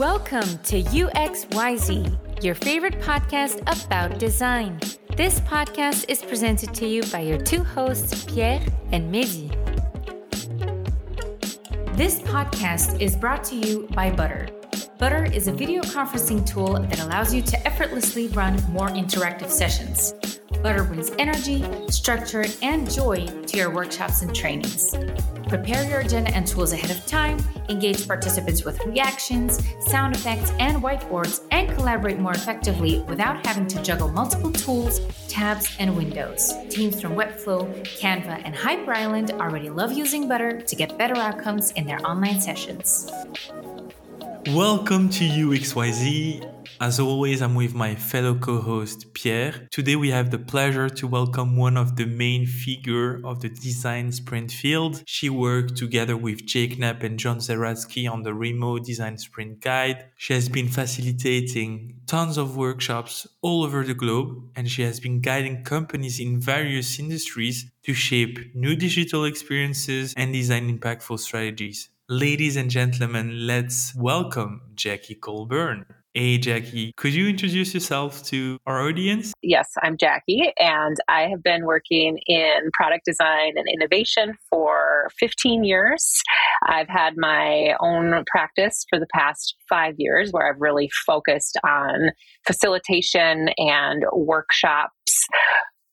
Welcome to UXYZ, your favorite podcast about design. This podcast is presented to you by your two hosts, Pierre and Mehdi. This podcast is brought to you by Butter. Butter is a video conferencing tool that allows you to effortlessly run more interactive sessions. Butter brings energy, structure, and joy to your workshops and trainings. Prepare your agenda and tools ahead of time, engage participants with reactions, sound effects, and whiteboards, and collaborate more effectively without having to juggle multiple tools, tabs, and windows. Teams from Webflow, Canva, and Hyper Island already love using Butter to get better outcomes in their online sessions. Welcome to UXYZ. As always, I'm with my fellow co-host Pierre. Today we have the pleasure to welcome one of the main figure of the design sprint field. She worked together with Jake Knapp and John Zeratsky on the remote design sprint guide. She has been facilitating tons of workshops all over the globe and she has been guiding companies in various industries to shape new digital experiences and design impactful strategies. Ladies and gentlemen, let's welcome Jackie Colburn. Hey, Jackie, could you introduce yourself to our audience? Yes, I'm Jackie, and I have been working in product design and innovation for 15 years. I've had my own practice for the past five years where I've really focused on facilitation and workshops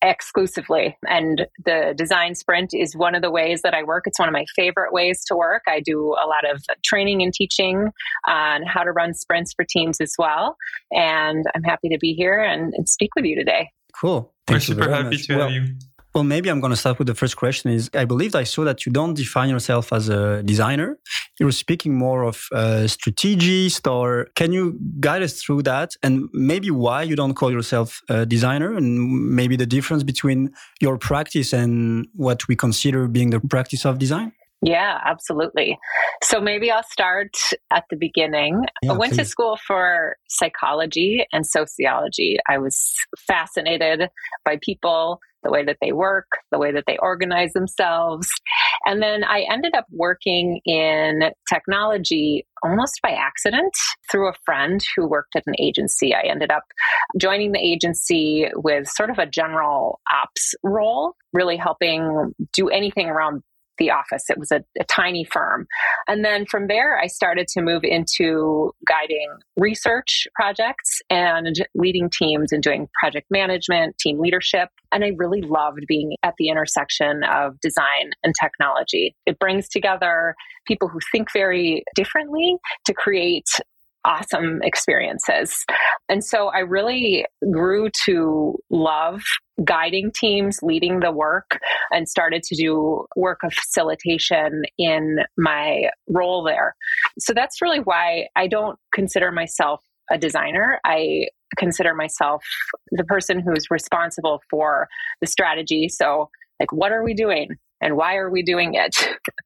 exclusively. And the design sprint is one of the ways that I work. It's one of my favorite ways to work. I do a lot of training and teaching on how to run sprints for teams as well. And I'm happy to be here and, and speak with you today. Cool. Thank We're super happy much. to well, have you. Well, maybe I'm going to start with the first question. Is I believe I saw that you don't define yourself as a designer. You're speaking more of a strategist, or can you guide us through that and maybe why you don't call yourself a designer, and maybe the difference between your practice and what we consider being the practice of design? Yeah, absolutely. So maybe I'll start at the beginning. Yeah, I went please. to school for psychology and sociology. I was fascinated by people, the way that they work, the way that they organize themselves. And then I ended up working in technology almost by accident through a friend who worked at an agency. I ended up joining the agency with sort of a general ops role, really helping do anything around the office. It was a, a, tiny firm. And then from there, I started to move into guiding research projects and leading teams and doing project management, team leadership. And I really loved being at the intersection of design and technology. It brings together people who think very differently to create awesome experiences. And so I really grew to love guiding teams, leading the work, and started to do work of facilitation in my role there. So that's really why I don't consider myself a designer. I consider myself the person who's responsible for the strategy. So, like, what are we doing? and why are we doing it?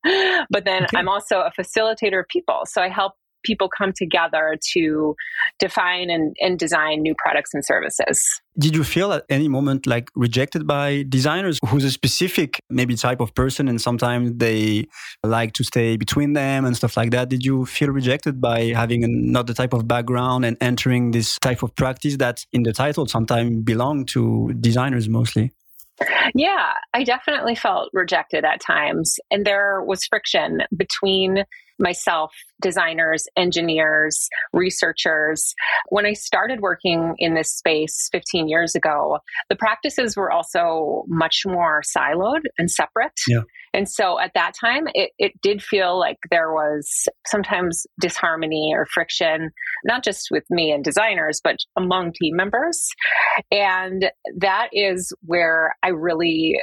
but then okay. I'm also a facilitator of people. So I help people come together to define and, and design new products and services. Did you feel at any moment like rejected by designers who's a specific maybe type of person and sometimes they like to stay between them and stuff like that? Did you feel rejected by having another type of background and entering this type of practice that in the title sometimes belong to designers mostly? Yeah, I definitely felt rejected at times. And there was friction between myself, designers, engineers, researchers. When I started working in this space 15 years ago, the practices were also much more siloed and separate. Yeah. And so at that time, it, it did feel like there was sometimes disharmony or friction, not just with me and designers, but among team members. And that is where I really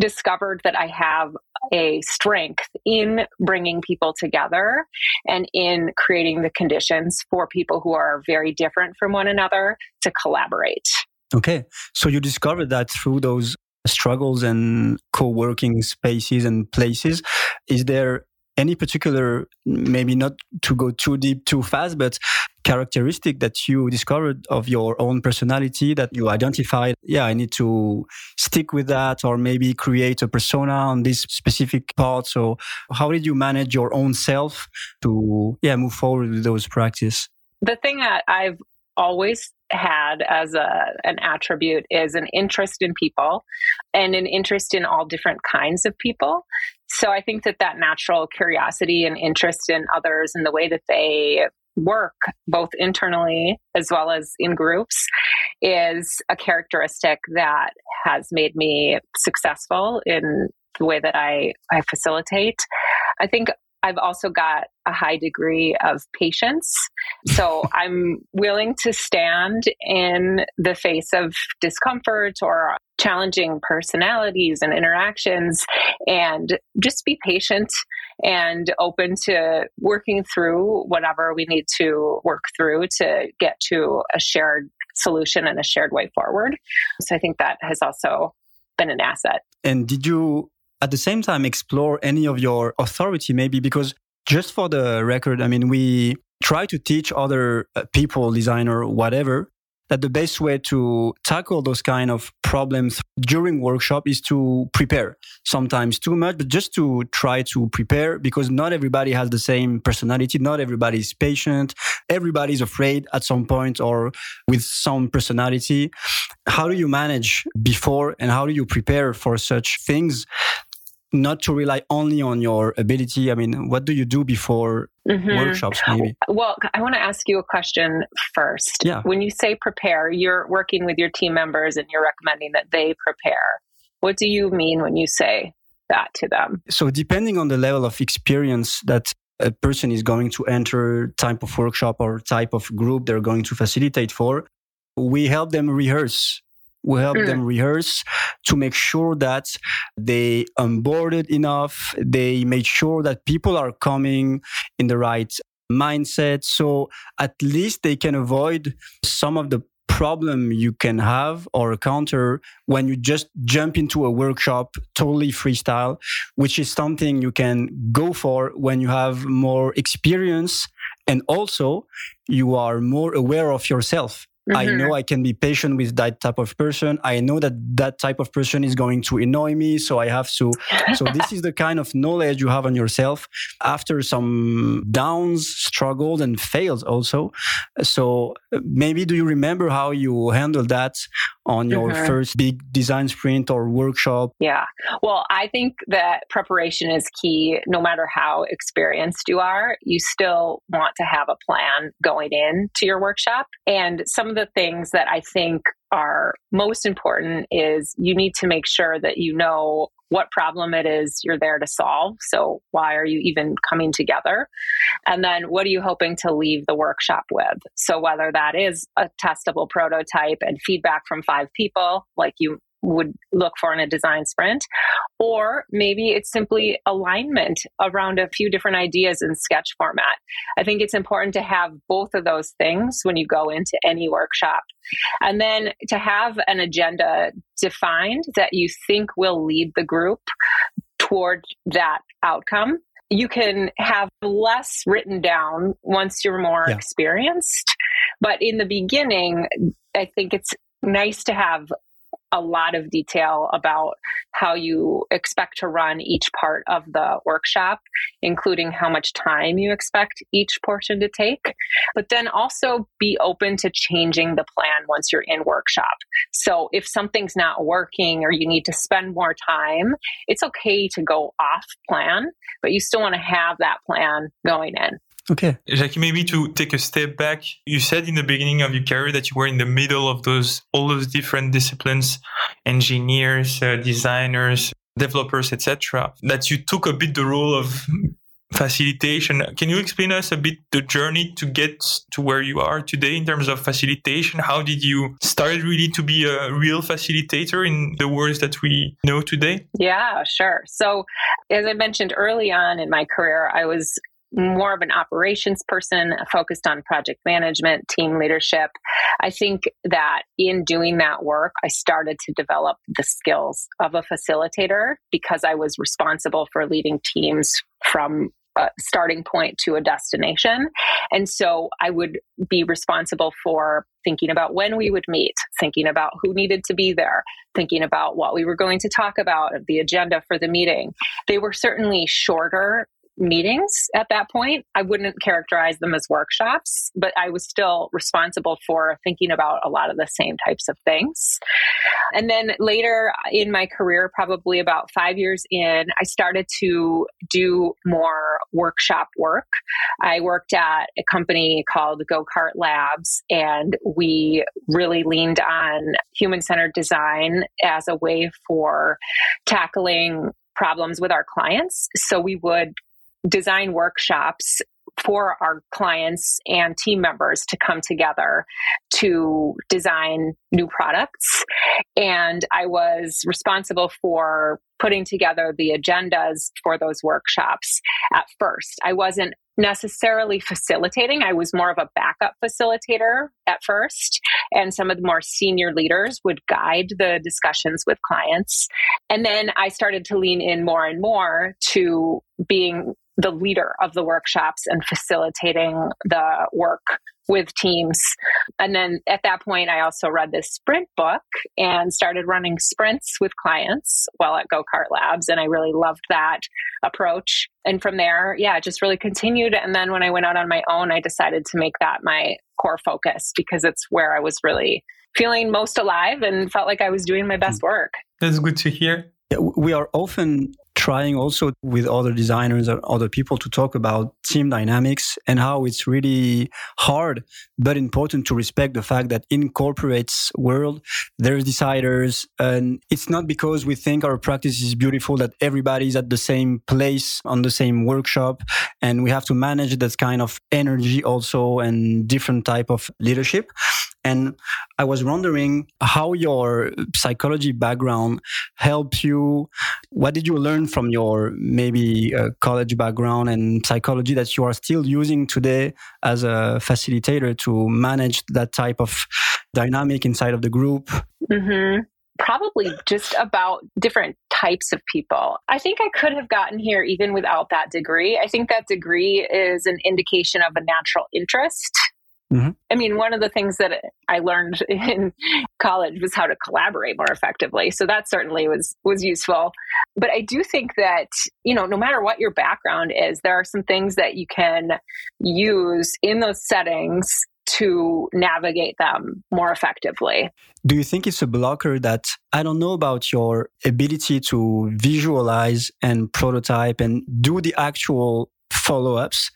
discovered that I have a strength in bringing people together and in creating the conditions for people who are very different from one another to collaborate. Okay. So you discovered that through those struggles and co-working spaces and places. Is there any particular, maybe not to go too deep too fast, but characteristic that you discovered of your own personality that you identified yeah i need to stick with that or maybe create a persona on this specific part? So how did you manage your own self to yeah move forward with those practice the thing that I've always had as a an attribute is an interest in people and an interest in all different kinds of people so i think that that natural curiosity and interest in others and the way that they work both internally as well as in groups is a characteristic that has made me successful in the way that I, I facilitate. I think I've also got a high degree of patience. So I'm willing to stand in the face of discomfort or challenging personalities and interactions and just be patient and open to working through whatever we need to work through to get to a shared solution and a shared way forward. So I think that has also been an asset. And did you at the same time explore any of your authority maybe because just for the record i mean we try to teach other uh, people designer whatever that the best way to tackle those kind of problems during workshop is to prepare. Sometimes too much but just to try to prepare because not everybody has the same personality not everybody is patient everybody's afraid at some point or with some personality. How do you manage before and how do you prepare for such things not to rely only on your ability? I mean, what do you do before mm-hmm. workshops, maybe? Well, I want to ask you a question first. Yeah. When you say prepare, you're working with your team members and you're recommending that they prepare. What do you mean when you say that to them? So, depending on the level of experience that a person is going to enter type of workshop or type of group they're going to facilitate for, we help them rehearse we help mm. them rehearse to make sure that they onboarded enough. They made sure that people are coming in the right mindset. So at least they can avoid some of the problem you can have or encounter when you just jump into a workshop totally freestyle, which is something you can go for when you have more experience and also you are more aware of yourself Mm-hmm. I know I can be patient with that type of person. I know that that type of person is going to annoy me. So I have to. so this is the kind of knowledge you have on yourself after some downs, struggles, and fails also. So maybe do you remember how you handled that on your mm-hmm. first big design sprint or workshop? Yeah. Well, I think that preparation is key. No matter how experienced you are, you still want to have a plan going in to your workshop. And some of the things that I think are most important is you need to make sure that you know what problem it is you're there to solve. So, why are you even coming together? And then, what are you hoping to leave the workshop with? So, whether that is a testable prototype and feedback from five people, like you would look for in a design sprint. Or maybe it's simply alignment around a few different ideas in sketch format. I think it's important to have both of those things when you go into any workshop. And then to have an agenda defined that you think will lead the group toward that outcome you can have less written down once you're more yeah. experienced. But in the beginning, I think it's nice to have a lot of detail about how you expect to run each part of the workshop, including how much time you expect each portion to take. But then also be open to changing the plan once you're in workshop. So if something's not working or you need to spend more time, it's okay to go off plan, but you still want to have that plan going in. Okay. Jackie, maybe to take a step back, you said in the beginning of your career that you were in the middle of those, all those different disciplines, engineers, uh, designers, developers, etc. That you took a bit the role of facilitation. Can you explain us a bit the journey to get to where you are today in terms of facilitation? How did you start really to be a real facilitator in the words that we know today? Yeah, sure. So, as I mentioned early on in my career, I was more of an operations person focused on project management, team leadership. I think that in doing that work, I started to develop the skills of a facilitator because I was responsible for leading teams from a starting point to a destination. And so I would be responsible for thinking about when we would meet, thinking about who needed to be there, thinking about what we were going to talk about, the agenda for the meeting. They were certainly shorter meetings at that point. I wouldn't characterize them as workshops, but I was still responsible for thinking about a lot of the same types of things. And then later in my career, probably about five years in, I started to do more workshop work. I worked at a company called GoKart Labs, and we really leaned on human centered design as a way for tackling problems with our clients. So we would design workshops for our clients and team members to come together to design new products. And I was responsible for putting together the agendas for those workshops at first. I wasn't necessarily facilitating. I was more of a backup facilitator at first, and some of the more senior leaders would guide the discussions with clients. And then I started to lean in more and more to being the leader of the workshops and facilitating the work with teams. And then at that point, I also read this sprint book and started running sprints with clients while at GoKart Labs. And I really loved that approach. And from there, yeah, it just really continued. And then when I went out on my own, I decided to make that my core focus because it's where I was really feeling most alive and felt like I was doing my best hmm. work. That's good to hear. We are often trying also with other designers or other people to talk about team dynamics and how it's really hard but important to respect the fact that in corporates world there's deciders and it's not because we think our practice is beautiful that everybody's at the same place on the same workshop and we have to manage that kind of energy also and different type of leadership and I was wondering how your psychology background helped you. What did you learn from your maybe uh, college background and psychology that you are still using today as a facilitator to manage that type of dynamic inside of the group? Mm-hmm probably just about different types of people. I think I could have gotten here even without that degree. I think that degree is an indication of a natural interest Mm-hmm. I mean, one of the things that I learned in college was how to collaborate more effectively. So that certainly was was useful. But I do think that, you know, no matter what your background is, there are some things that you can use in those settings to navigate them more effectively. Do you think it's a blocker that I don't know about your ability to visualize and prototype and do the actual follow ups.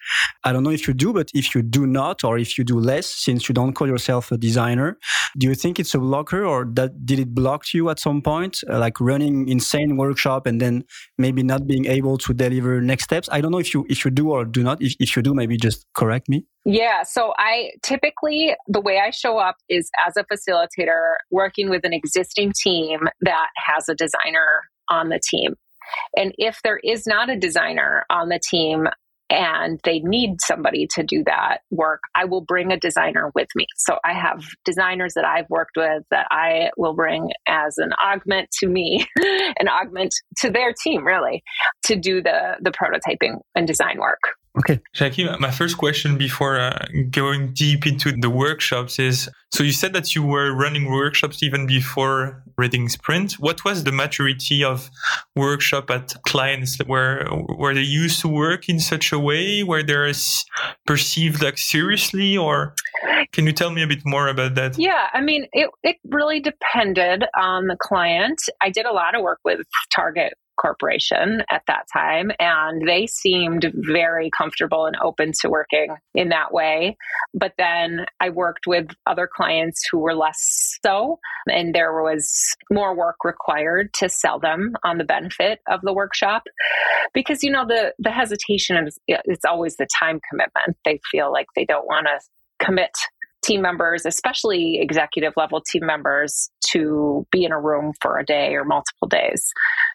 I don't know if you do, but if you do not, or if you do less, since you don't call yourself a designer, do you think it's a blocker or that did it block you at some point, uh, like running insane workshop and then maybe not being able to deliver next steps? I don't know if you, if you do or do not. If, if you do, maybe just correct me. Yeah. So I typically, the way I show up is as a facilitator working with an existing team that has a designer on the team. And if there is not a designer on the team, and they need somebody to do that work, I will bring a designer with me. So I have designers that I've worked with that I will bring as an augment to me, an augment to their team, really, to do the the prototyping and design work. Okay. Jackie, my first question before uh, going deep into the workshops is so you said that you were running workshops even before reading Sprint. What was the maturity of workshop at clients? Were, were they used to work in such a way where they're perceived like seriously or can you tell me a bit more about that? Yeah, I mean, it, it really depended on the client. I did a lot of work with Target corporation at that time and they seemed very comfortable and open to working in that way. But then i worked with other clients who were less so and there was more work required to sell them on the benefit of the workshop. Because you know the the hesitation is it's always the time commitment. They feel like they don't want to commit team members, especially executive level team members, to be in a room for a day or multiple days.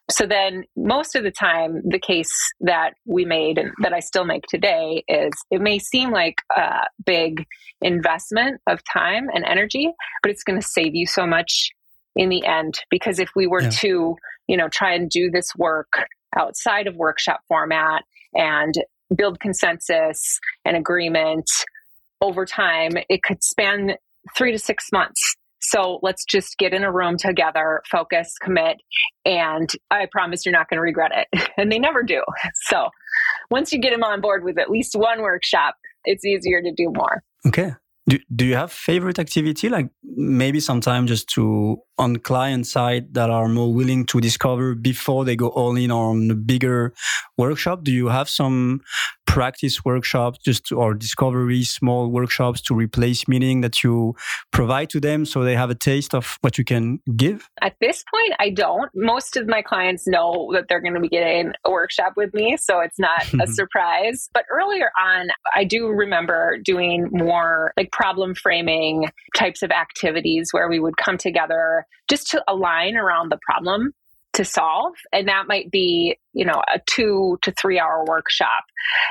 So then, most of the time, the case that we made and that I still make today is it may seem like a big investment of time and energy, but it's going to save you so much in the end. Because if we were yeah. to, you know, try and do this work outside of workshop format and build consensus and agreement over time, it could span three to six months So let's just get in a room together, focus, commit, and I promise you're not going to regret it. And they never do. So once you get them on board with at least one workshop, it's easier to do more. Okay. Do, do you have favorite activity like maybe sometimes just to on client side that are more willing to discover before they go all in on a bigger workshop? Do you have some practice workshops just to, or discovery small workshops to replace meeting that you provide to them so they have a taste of what you can give? At this point i don't. Most of my clients know that they're going to be getting a workshop with me so it's not a surprise. But earlier on i do remember doing more like problem framing types of activities where we would come together just to align around the problem to solve. And that might be, you know, a two to three hour workshop.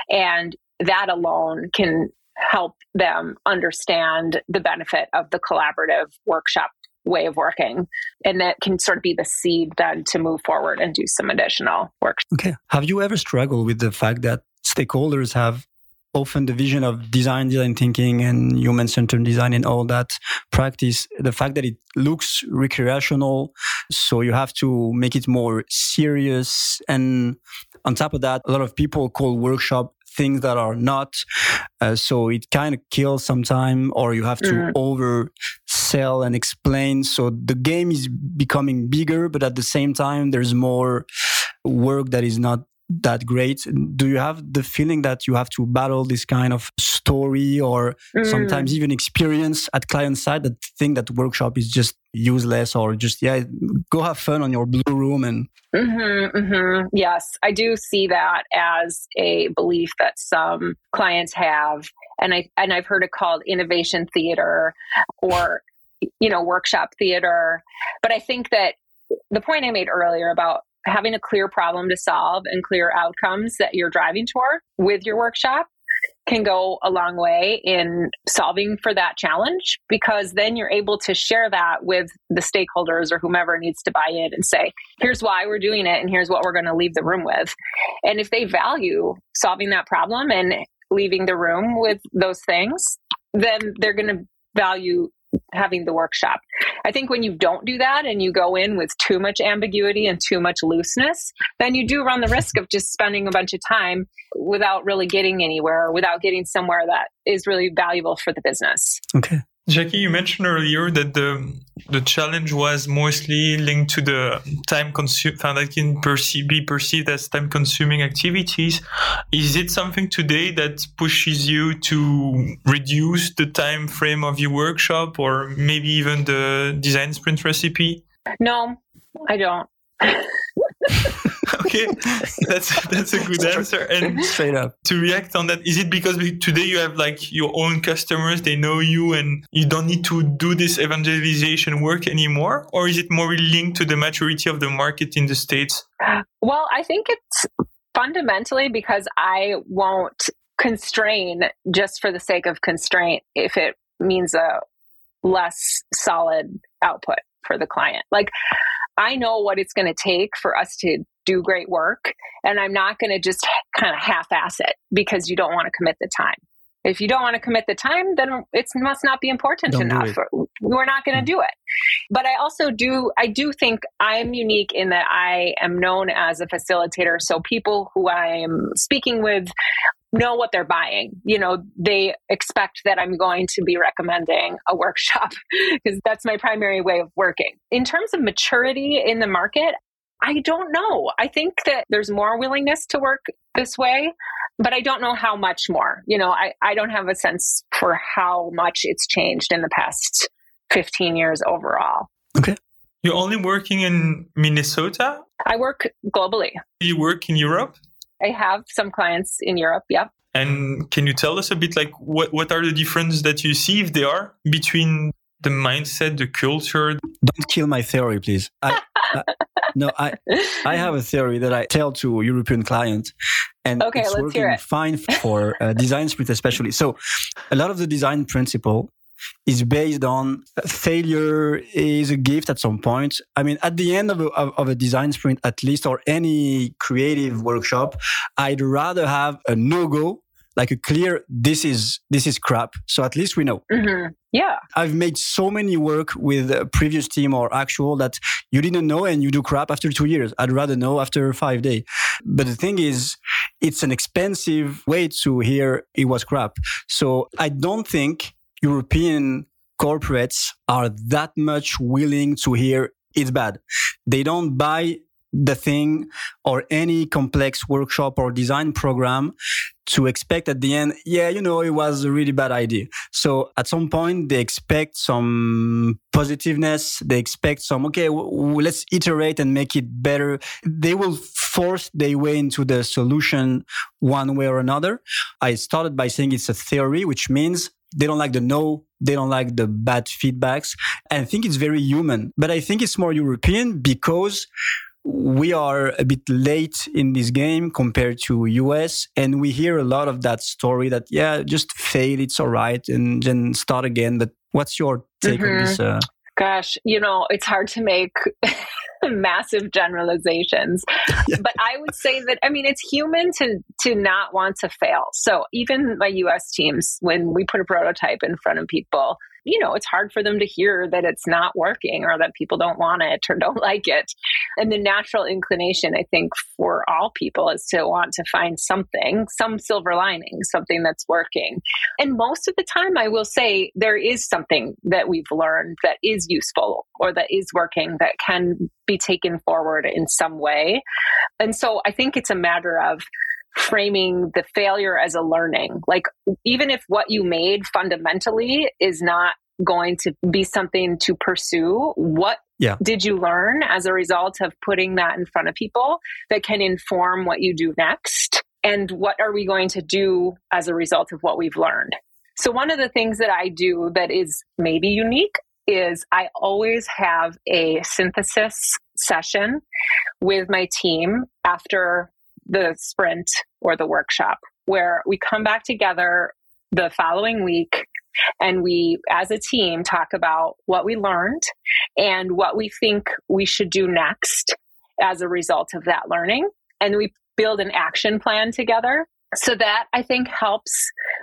And that alone can help them understand the benefit of the collaborative workshop way of working. And that can sort of be the seed then to move forward and do some additional work. Okay. Have you ever struggled with the fact that stakeholders have often the vision of design, design thinking, and human centered design and all that practice, the fact that it looks recreational, so you have to make it more serious. And on top of that, a lot of people call workshop things that are not. Uh, so it kind of kills some time, or you have to mm. over sell and explain. So the game is becoming bigger, but at the same time, there's more work that is not that great. Do you have the feeling that you have to battle this kind of story or mm. sometimes even experience at client side that think that workshop is just useless or just, yeah, go have fun on your blue room and. Mm-hmm, mm-hmm. Yes, I do see that as a belief that some clients have. And I, and I've heard it called innovation theater or, you know, workshop theater. But I think that the point I made earlier about having a clear problem to solve and clear outcomes that you're driving toward with your workshop can go a long way in solving for that challenge because then you're able to share that with the stakeholders or whomever needs to buy in and say, here's why we're doing it and here's what we're going to leave the room with. And if they value solving that problem and leaving the room with those things, then they're going to value having the workshop. I think when you don't do that and you go in with too much ambiguity and too much looseness, then you do run the risk of just spending a bunch of time without really getting anywhere, without getting somewhere that is really valuable for the business. Okay. Jackie, you mentioned earlier that the the challenge was mostly linked to the time consume that can be perceived as time consuming activities. Is it something today that pushes you to reduce the time frame of your workshop or maybe even the design sprint recipe? No, I don't. okay, that's that's a good answer. And straight up to react on that, is it because today you have like your own customers, they know you, and you don't need to do this evangelization work anymore, or is it more linked to the maturity of the market in the states? Well, I think it's fundamentally because I won't constrain just for the sake of constraint if it means a less solid output for the client. Like I know what it's going to take for us to do great work. And I'm not going to just kind of half ass it because you don't want to commit the time. If you don't want to commit the time, then it must not be important don't enough. We're not going to mm. do it. But I also do, I do think I'm unique in that I am known as a facilitator. So people who I am speaking with know what they're buying. You know, they expect that I'm going to be recommending a workshop because that's my primary way of working. In terms of maturity in the market, I don't know. I think that there's more willingness to work this way, but I don't know how much more. You know, I, I don't have a sense for how much it's changed in the past 15 years overall. Okay. You're only working in Minnesota? I work globally. You work in Europe? I have some clients in Europe, yeah. And can you tell us a bit like what, what are the differences that you see if they are between the mindset, the culture? Don't kill my theory, please. I, I, no, I I have a theory that I tell to European clients, and okay, it's working it. fine for uh, design sprint especially. So, a lot of the design principle is based on failure is a gift at some point. I mean, at the end of a, of a design sprint, at least, or any creative workshop, I'd rather have a no go like a clear this is this is crap so at least we know mm-hmm. Yeah. I've made so many work with a previous team or actual that you didn't know and you do crap after two years. I'd rather know after five days. But the thing is, it's an expensive way to hear it was crap. So I don't think European corporates are that much willing to hear it's bad. They don't buy the thing or any complex workshop or design program to expect at the end, yeah, you know, it was a really bad idea. So at some point, they expect some positiveness. They expect some, okay, w- w- let's iterate and make it better. They will force their way into the solution one way or another. I started by saying it's a theory, which means they don't like the no, they don't like the bad feedbacks. And I think it's very human, but I think it's more European because we are a bit late in this game compared to US and we hear a lot of that story that yeah just fail it's all right and then start again but what's your take mm-hmm. on this uh... gosh you know it's hard to make massive generalizations yeah. but i would say that i mean it's human to to not want to fail so even my us teams when we put a prototype in front of people you know, it's hard for them to hear that it's not working or that people don't want it or don't like it. And the natural inclination, I think, for all people is to want to find something, some silver lining, something that's working. And most of the time, I will say there is something that we've learned that is useful or that is working that can be taken forward in some way. And so I think it's a matter of framing the failure as a learning. Like, even if what you made fundamentally is not going to be something to pursue, what yeah. did you learn as a result of putting that in front of people that can inform what you do next? And what are we going to do as a result of what we've learned? So, one of the things that I do that is maybe unique is I always have a synthesis session with my team after the sprint or the workshop where we come back together the following week and we as a team talk about what we learned and what we think we should do next as a result of that learning. And we build an action plan together. So that i think helps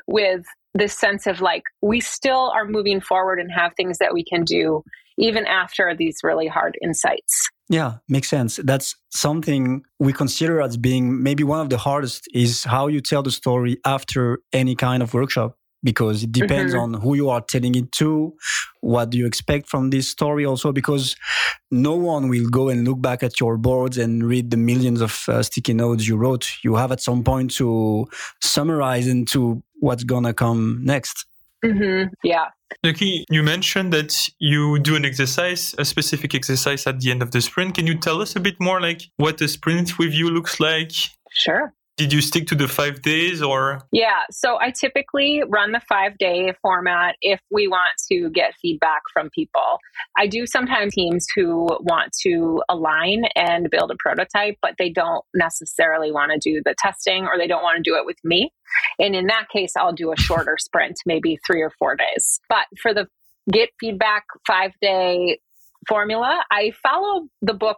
with this sense of like we still are moving forward and have things that we can do even after these really hard insights yeah, makes sense. That's something we consider as being maybe one of the hardest is how you tell the story after any kind of workshop because it depends mm-hmm. on who you are telling it to, what do you expect from this story also because no one will go and look back at your boards and read the millions of uh, sticky notes you wrote. You have at some point to summarize into what's going to come next. Mm-hmm. Yeah. Lucky, you mentioned that you do an exercise, a specific exercise at the end of the sprint. Can you tell us a bit more, like what a sprint review looks like? Sure. Did you stick to the five days or? Yeah, so I typically run the five day format if we want to get feedback from people. I do sometimes teams who want to align and build a prototype, but they don't necessarily want to do the testing or they don't want to do it with me. And in that case, I'll do a shorter sprint, maybe three or four days. But for the get feedback five day formula, I follow the book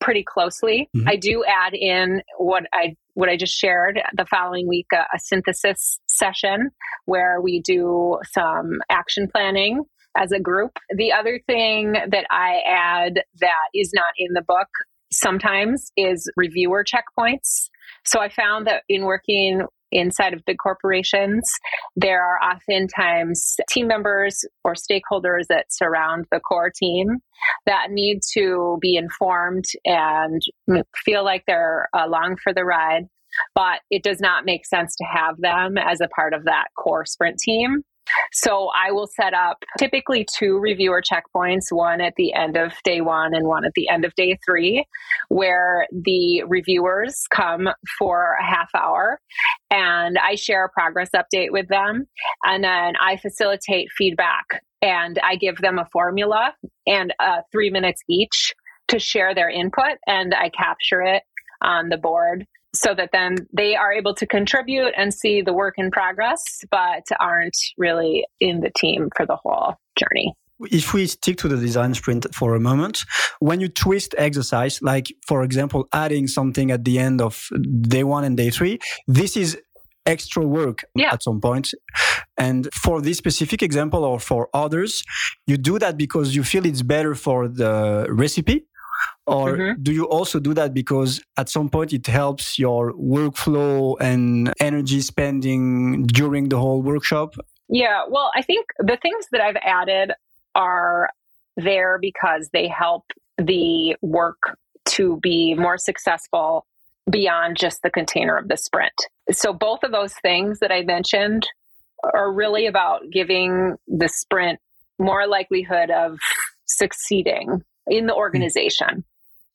pretty closely. Mm-hmm. I do add in what I what I just shared the following week a, a synthesis session where we do some action planning as a group. The other thing that I add that is not in the book sometimes is reviewer checkpoints. So I found that in working inside of big corporations, there are oftentimes team members or stakeholders that surround the core team that need to be informed and feel like they're along for the ride. But it does not make sense to have them as a part of that core sprint team. So I will set up typically two reviewer checkpoints, one at the end of day one and one at the end of day three, where the reviewers come for a half hour and I share a progress update with them. And then I facilitate feedback and I give them a formula and uh, three minutes each to share their input and I capture it on the board so that then they are able to contribute and see the work in progress, but aren't really in the team for the whole journey. If we stick to the design sprint for a moment, when you twist exercise, like for example, adding something at the end of day one and day three, this is extra work yeah. at some point. And for this specific example or for others, you do that because you feel it's better for the recipe or mm-hmm. do you also do that because at some point it helps your workflow and energy spending during the whole workshop yeah well i think the things that i've added are there because they help the work to be more successful beyond just the container of the sprint so both of those things that i mentioned are really about giving the sprint more likelihood of succeeding in the hmm. organization.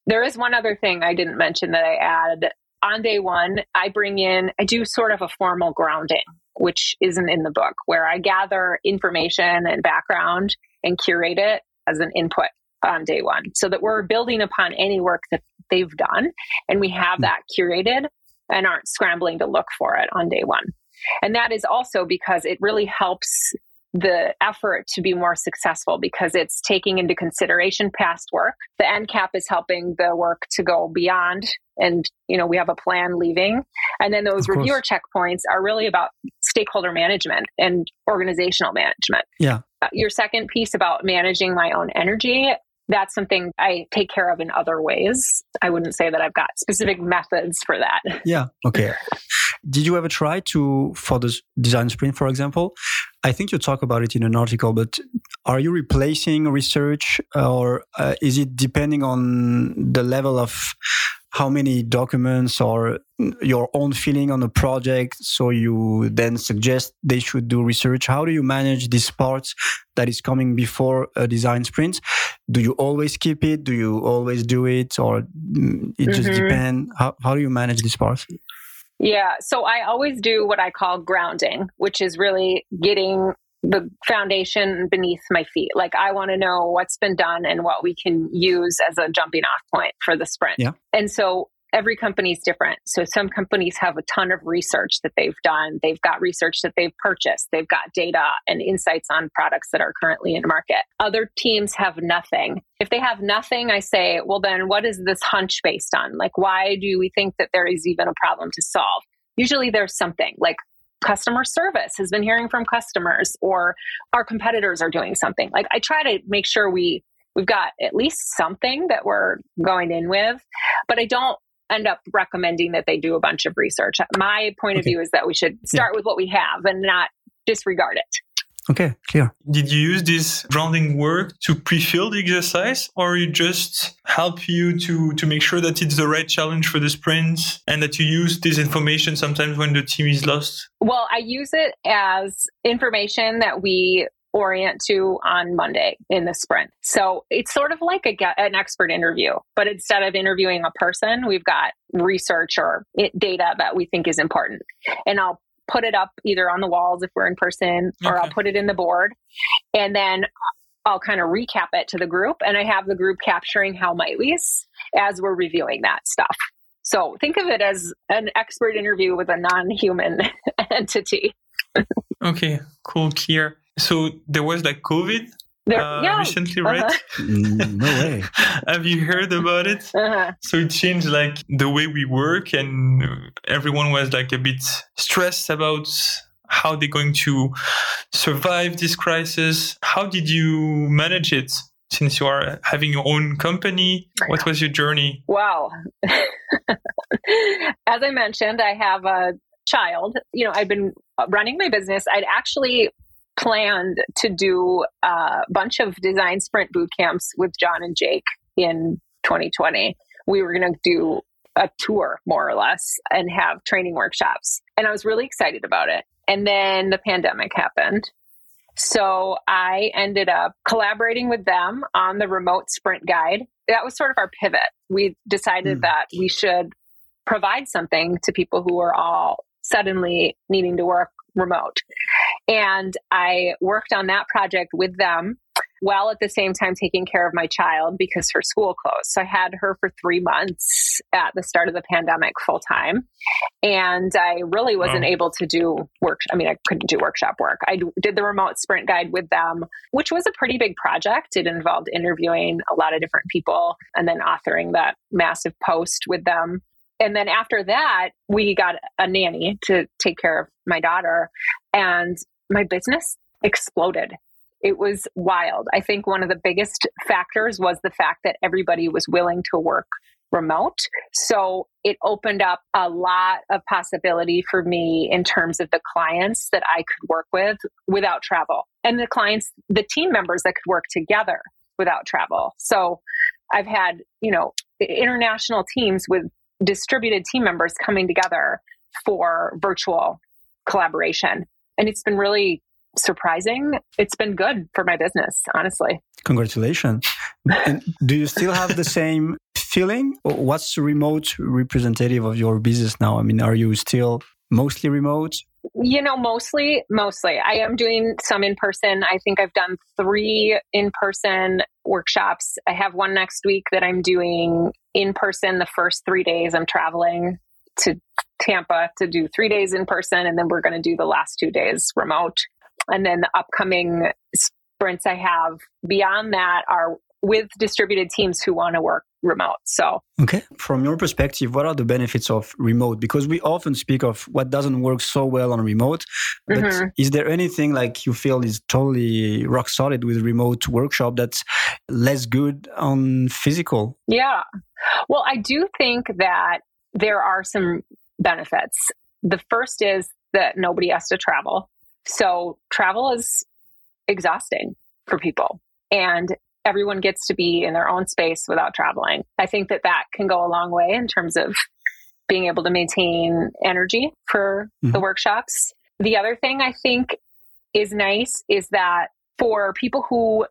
There is one other thing I didn't mention that I add. On day one, I bring in, I do sort of a formal grounding, which isn't in the book, where I gather information and background and curate it as an input on day one so that we're building upon any work that they've done and we have hmm. that curated and aren't scrambling to look for it on day one. And that is also because it really helps the effort to be more successful because it's taking into consideration past work. The NCAP is helping the work to go beyond and you know we have a plan leaving. And then those reviewer checkpoints are really about stakeholder management and organizational management. Yeah. Uh, your second piece about managing my own energy that's something I take care of in other ways. I wouldn't say that I've got specific methods for that. Yeah. Okay. Did you ever try to, for the design sprint, for example? I think you talk about it in an article, but are you replacing research or uh, is it depending on the level of how many documents or your own feeling on a project. So you then suggest they should do research. How do you manage this part that is coming before a design sprint? Do you always keep it? Do you always do it? Or mm, it just mm-hmm. depends how, how do you manage this part yeah. So i always do what i call grounding which is really getting the foundation beneath my feet. Like I want to know what's been done and what we can use as a jumping off point for the sprint. Yeah. And so every company is different. So some companies have a ton of research that they've done. They've got research that they've purchased. They've got data and insights on products that are currently in market. Other teams have nothing. If they have nothing, I say, well, then what is this hunch based on? Like, why do we think that there is even a problem to solve? Usually there's something like customer service has been hearing from customers or our competitors are doing something. Like I try to make sure we we've got at least something that we're going in with, but I don't end up recommending that they do a bunch of research. My point okay. of view is that we should start yeah. with what we have and not disregard it. Okay, clear. Did you use this grounding work to pre-fill the exercise or you just help you to, to make sure that it's the right challenge for the sprint and that you use this information sometimes when the team is lost? Well, I use it as information that we orient to on Monday in the sprint. So it's sort of like a, an expert interview, but instead of interviewing a person, we've got research or data that we think is important. And I'll put it up either on the walls if we're in person or I'll put it in the board. And then I'll kind of recap it to the group and I have the group capturing how might we as we're reviewing that stuff. So think of it as an expert interview with a non-human entity. okay, cool, clear. So there was like COVID uh, yeah. recently, uh-huh. right? Mm, no way. Have you heard about it? Uh-huh. So it changed like the way we work, and everyone was like a bit stressed about how they're going to survive this crisis. How did you manage it? Since you are having your own company, what was your journey? Wow. As I mentioned, I have a child. You know, I've been running my business. I'd actually planned to do a bunch of design sprint boot camps with John and Jake in 2020. We were going to do a tour more or less and have training workshops. And I was really excited about it. And then the pandemic happened. So I ended up collaborating with them on the remote sprint guide. That was sort of our pivot. We decided mm. that we should provide something to people who are all suddenly needing to work remote. And I worked on that project with them while at the same time taking care of my child because her school closed. So I had her for three months at the start of the pandemic full time. And I really wasn't wow. able to do work. I mean, I couldn't do workshop work. I did the remote sprint guide with them, which was a pretty big project. It involved interviewing a lot of different people and then authoring that massive post with them and then after that, we got a nanny to take care of my daughter, and my business exploded. It was wild. I think one of the biggest factors was the fact that everybody was willing to work remote. So it opened up a lot of possibility for me in terms of the clients that I could work with without travel and the clients, the team members that could work together without travel. So I've had, you know, international teams with distributed team members coming together for virtual collaboration. And it's been really surprising. It's been good for my business, honestly. Congratulations. and do you still have the same feeling? What's remote representative of your business now? I mean, are you still mostly remote? You know, mostly, mostly. I am doing some in person. I think I've done three in person workshops. I have one next week that I'm doing in person the first three days. I'm traveling to Tampa to do three days in person, and then we're going to do the last two days remote. And then the upcoming sprints I have beyond that are with distributed teams who want to work remote. So, okay, from your perspective, what are the benefits of remote? Because we often speak of what doesn't work so well on remote. But mm-hmm. is there anything like you feel is totally rock solid with remote workshop that's less good on physical? Yeah. Well, I do think that there are some benefits. The first is that nobody has to travel. So travel is exhausting for people. And everyone gets to be in their own space without traveling. I think that that can go a long way in terms of being able to maintain energy for mm-hmm. the workshops. The other thing I think is nice is that for people who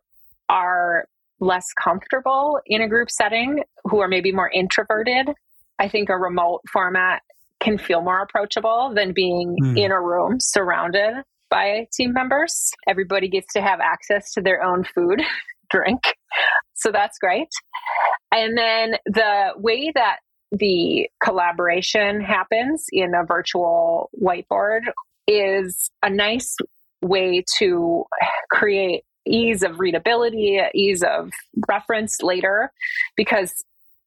are less comfortable in a group setting, who are maybe more introverted, I think a remote format can feel more approachable than being mm. in a room surrounded by team members. Everybody gets to have access to their own food drink. So that's great. And then the way that the collaboration happens in a virtual whiteboard is a nice way to create ease of readability, ease of reference later, because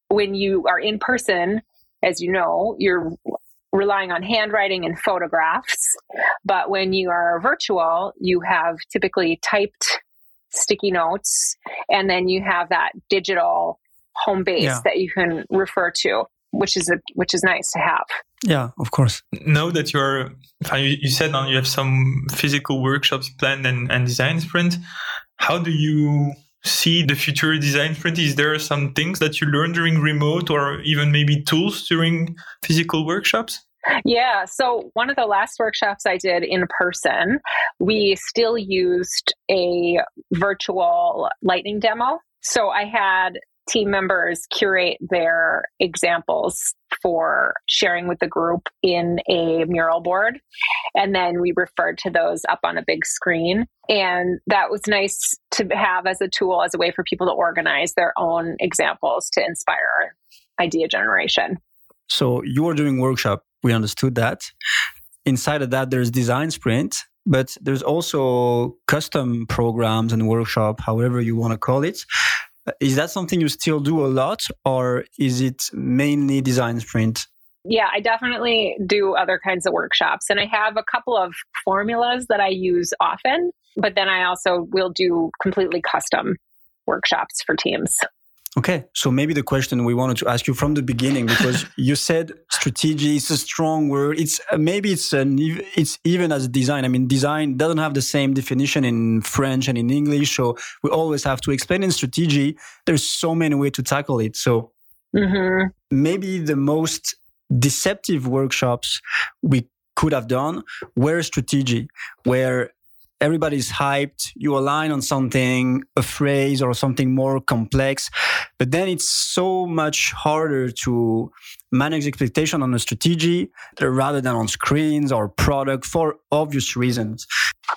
when you are in person, as you know, you're relying on handwriting and photographs. But when you are virtual, you have typically typed sticky notes, and then you have that digital home base yeah. that you can refer to, which is a, which is nice to have. Yeah, of course. Now that you're, you said you have some physical workshops planned and, and design sprint. How do you see the future design sprint? Is there some things that you learned during remote or even maybe tools during physical workshops? Yeah. So, one of the last workshops I did in person, we still used a virtual lightning demo. So, I had team members curate their examples for sharing with the group in a mural board. And then we referred to those up on a big screen. And that was nice to have as a tool, as a way for people to organize their own examples to inspire idea generation. So you are doing workshop we understood that. Inside of that, there's design sprint, but there's also custom programs and workshop, however you want to call it. Is that something you still do a lot, or is it mainly design sprint? Yeah, I definitely do other kinds of workshops. And I have a couple of formulas that I use often, but then I also will do completely custom workshops for teams. Okay, so maybe the question we wanted to ask you from the beginning, because you said strategy is a strong word. It's uh, maybe it's an it's even as design. I mean, design doesn't have the same definition in French and in English, so we always have to explain in strategy. There's so many ways to tackle it. So mm-hmm. maybe the most deceptive workshops we could have done were strategy, where everybody's hyped, you align on something, a phrase or something more complex, but then it's so much harder to manage expectation on a strategy rather than on screens or product for obvious reasons.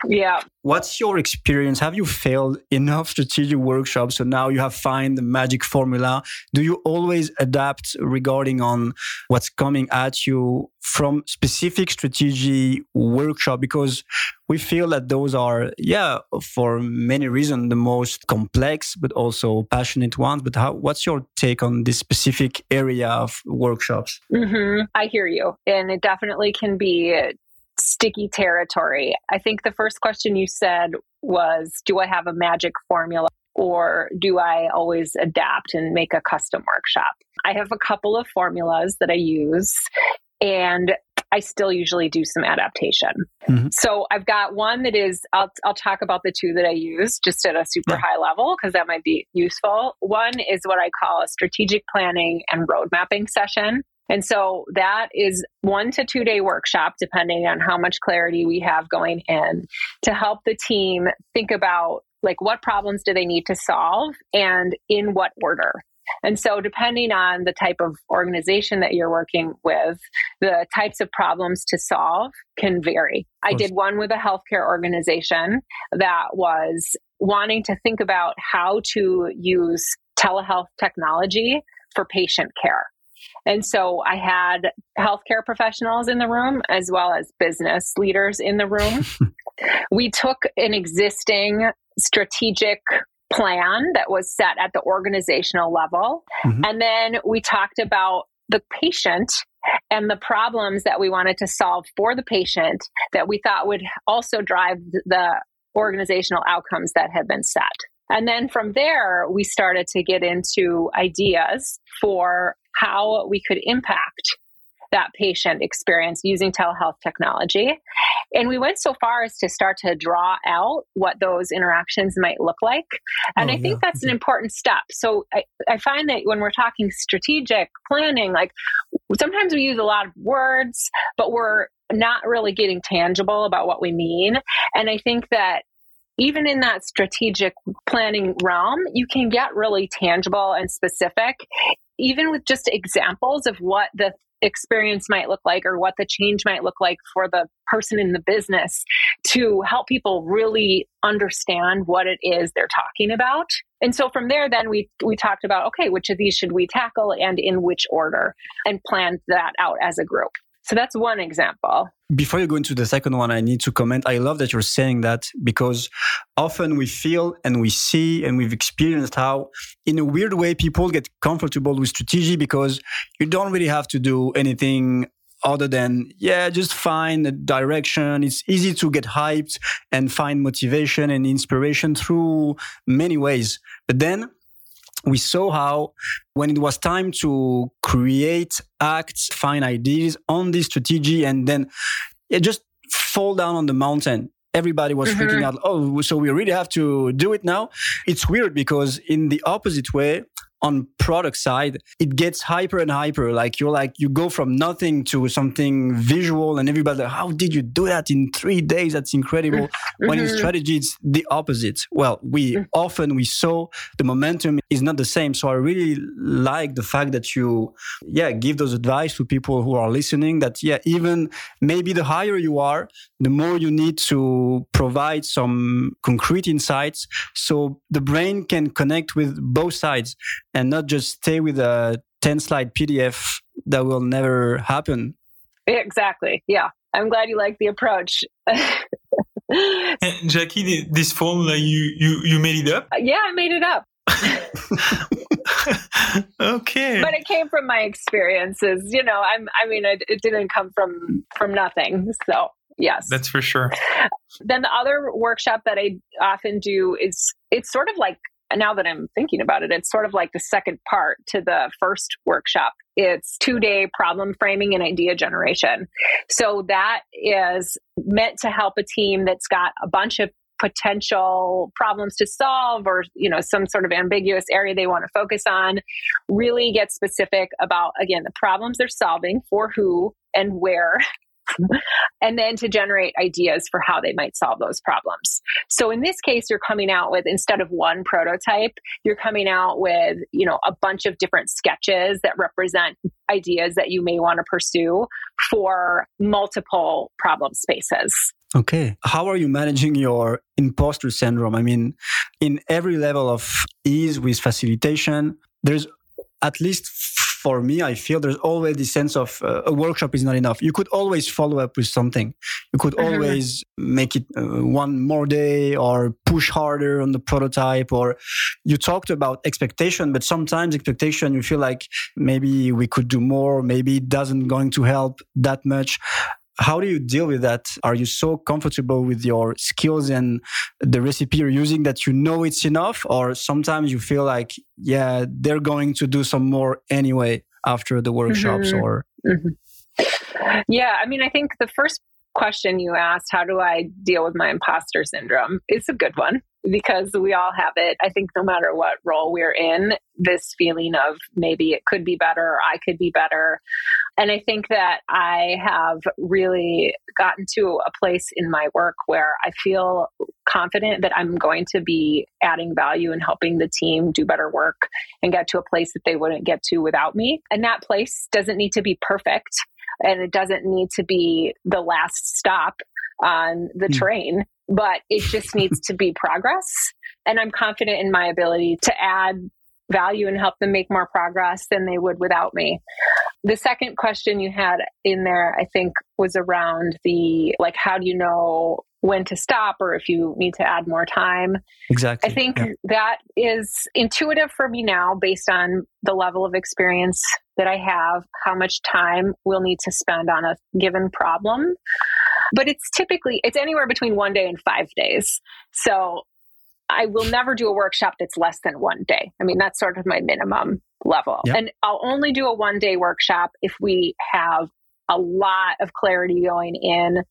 Yeah. What's your experience? Have you failed enough strategic workshops so now you have find the magic formula? Do you always adapt regarding on what's coming at you from specific strategy workshop? Because we feel that those are, yeah, for many reasons, the most complex but also passionate ones. But how, what's your take on this specific area of workshops? Mm-hmm. I hear you, and it definitely can be sticky territory. I think the first question you said was Do I have a magic formula or do I always adapt and make a custom workshop? I have a couple of formulas that I use and I still usually do some adaptation. Mm-hmm. So I've got one that is I'll I'll talk about the two that I use just at a super yeah. high level because that might be useful. One is what I call a strategic planning and road mapping session. And so that is one to two day workshop, depending on how much clarity we have going in to help the team think about like what problems do they need to solve and in what order. And so, depending on the type of organization that you're working with, the types of problems to solve can vary. I did one with a healthcare organization that was wanting to think about how to use telehealth technology for patient care. And so I had healthcare professionals in the room as well as business leaders in the room. we took an existing strategic plan that was set at the organizational level. Mm-hmm. And then we talked about the patient and the problems that we wanted to solve for the patient that we thought would also drive the organizational outcomes that had been set. And then from there, we started to get into ideas for how we could impact that patient experience using telehealth technology. And we went so far as to start to draw out what those interactions might look like. And oh, I think yeah. that's an mm-hmm. important step. So I, I find that when we're talking strategic planning, like sometimes we use a lot of words, but we're not really getting tangible about what we mean. And I think that even in that strategic planning realm, you can get really tangible and specific, even with just examples of what the experience might look like or what the change might look like for the person in the business to help people really understand what it is they're talking about. And so from there then we we talked about okay, which of these should we tackle and in which order and planned that out as a group. So that's one example. Before you go into the second one, I need to comment. I love that you're saying that because often we feel and we see and we've experienced how, in a weird way, people get comfortable with strategy because you don't really have to do anything other than yeah just find a direction it's easy to get hyped and find motivation and inspiration through many ways but then we saw how when it was time to create acts, find ideas on this strategy, and then it just fall down on the mountain. Everybody was mm-hmm. freaking out. Oh, so we really have to do it now. It's weird because in the opposite way, on product side, it gets hyper and hyper. Like you're like, you go from nothing to something visual and everybody's like, how did you do that in three days? That's incredible. Mm-hmm. When in mm-hmm. strategy, it's the opposite. Well, we mm-hmm. often, we saw the momentum is not the same. So I really like the fact that you, yeah, give those advice to people who are listening that, yeah, even maybe the higher you are, the more you need to provide some concrete insights so the brain can connect with both sides and not just stay with a 10 slide PDF that will never happen. Exactly. Yeah. I'm glad you like the approach. Jackie, this formula uh, you, you you made it up? Uh, yeah, I made it up. okay. But it came from my experiences. You know, I'm I mean it, it didn't come from from nothing. So yes. That's for sure. Then the other workshop that I often do is it's sort of like now that I'm thinking about it, it's sort of like the second part to the first workshop. It's two day problem framing and idea generation. So that is meant to help a team that's got a bunch of potential problems to solve or you know some sort of ambiguous area they want to focus on really get specific about again the problems they're solving for who and where and then to generate ideas for how they might solve those problems. So in this case, you're coming out with instead of one prototype, you're coming out with, you know, a bunch of different sketches that represent ideas that you may want to pursue for multiple problem spaces. Okay. How are you managing your imposter syndrome? I mean, in every level of ease with facilitation, there's at least for me, I feel there's always this sense of uh, a workshop is not enough. You could always follow up with something. You could mm-hmm. always make it uh, one more day or push harder on the prototype. Or you talked about expectation, but sometimes expectation, you feel like maybe we could do more. Maybe it doesn't going to help that much. How do you deal with that? Are you so comfortable with your skills and the recipe you're using that you know it's enough? Or sometimes you feel like, yeah, they're going to do some more anyway after the workshops mm-hmm. or. Mm-hmm. Yeah, I mean, I think the first question you asked, how do I deal with my imposter syndrome, is a good one because we all have it. I think no matter what role we're in, this feeling of maybe it could be better or I could be better. And I think that I have really gotten to a place in my work where I feel confident that I'm going to be adding value and helping the team do better work and get to a place that they wouldn't get to without me. And that place doesn't need to be perfect and it doesn't need to be the last stop on the mm. train, but it just needs to be progress. And I'm confident in my ability to add value and help them make more progress than they would without me. The second question you had in there, I think, was around the like, how do you know when to stop or if you need to add more time. Exactly. I think yeah. that is intuitive for me now based on the level of experience that I have, how much time we'll need to spend on a given problem. But it's typically it's anywhere between 1 day and 5 days. So I will never do a workshop that's less than 1 day. I mean, that's sort of my minimum level. Yep. And I'll only do a 1 day workshop if we have a lot of clarity going in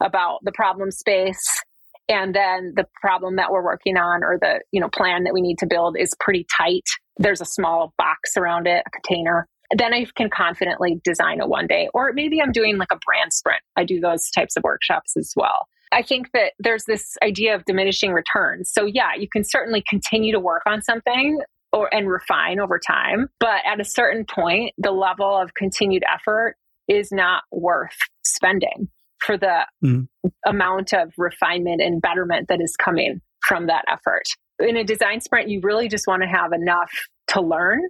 about the problem space and then the problem that we're working on or the you know plan that we need to build is pretty tight there's a small box around it a container then i can confidently design a one day or maybe i'm doing like a brand sprint i do those types of workshops as well i think that there's this idea of diminishing returns so yeah you can certainly continue to work on something or and refine over time but at a certain point the level of continued effort is not worth spending for the mm. amount of refinement and betterment that is coming from that effort. In a design sprint, you really just want to have enough to learn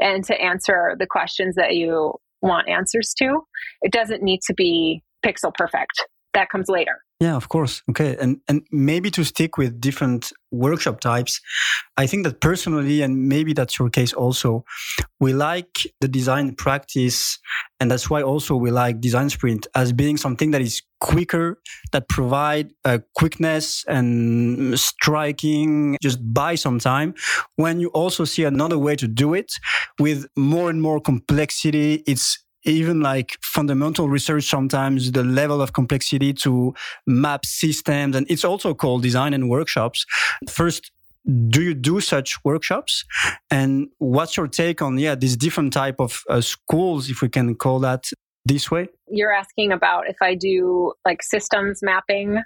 and to answer the questions that you want answers to. It doesn't need to be pixel perfect. That comes later. Yeah, of course. Okay. And and maybe to stick with different workshop types, I think that personally, and maybe that's your case also, we like the design practice. And that's why also we like design sprint as being something that is quicker, that provide a quickness and striking just buy some time. When you also see another way to do it with more and more complexity, it's even like fundamental research sometimes the level of complexity to map systems and it's also called design and workshops. First do you do such workshops? And what's your take on yeah these different type of uh, schools if we can call that this way? You're asking about if i do like systems mapping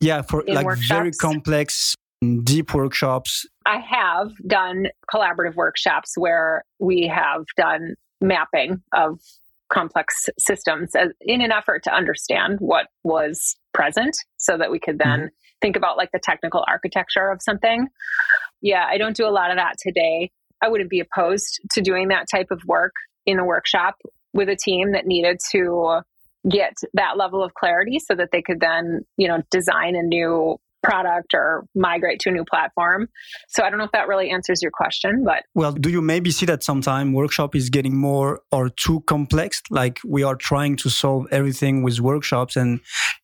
yeah for like workshops? very complex deep workshops. I have done collaborative workshops where we have done mapping of complex systems as, in an effort to understand what was present so that we could then mm-hmm. think about like the technical architecture of something. Yeah, I don't do a lot of that today. I wouldn't be opposed to doing that type of work in a workshop with a team that needed to get that level of clarity so that they could then, you know, design a new product or migrate to a new platform. So I don't know if that really answers your question, but well, do you maybe see that sometime workshop is getting more or too complex? Like we are trying to solve everything with workshops, and